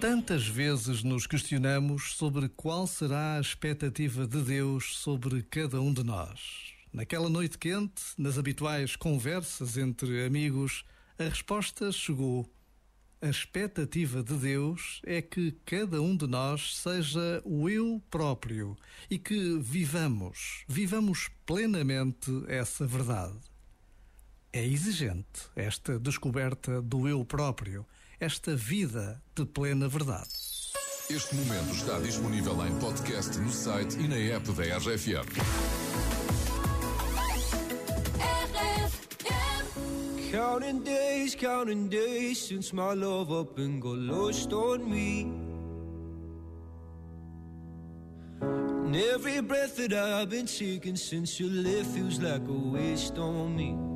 Tantas vezes nos questionamos sobre qual será a expectativa de Deus sobre cada um de nós. Naquela noite quente, nas habituais conversas entre amigos, a resposta chegou. A expectativa de Deus é que cada um de nós seja o eu próprio e que vivamos, vivamos plenamente essa verdade. É exigente esta descoberta do eu próprio, esta vida de plena verdade. Este momento está disponível em podcast no site e na app da RFM. Counting days, counting days since my love up and got lost on me. And every breath that I've been taking since you left feels like a waste on me.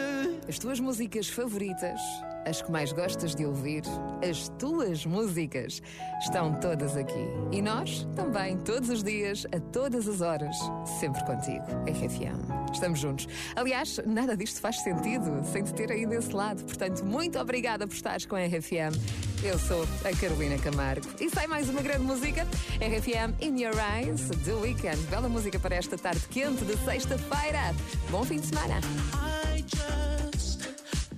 As tuas músicas favoritas, as que mais gostas de ouvir, as tuas músicas, estão todas aqui. E nós também, todos os dias, a todas as horas, sempre contigo. RFM. Estamos juntos. Aliás, nada disto faz sentido sem te ter aí desse lado. Portanto, muito obrigada por estares com a RFM. Eu sou a Carolina Camargo. E sai mais uma grande música. RFM In Your Eyes, The Weekend. Bela música para esta tarde quente de sexta-feira. Bom fim de semana.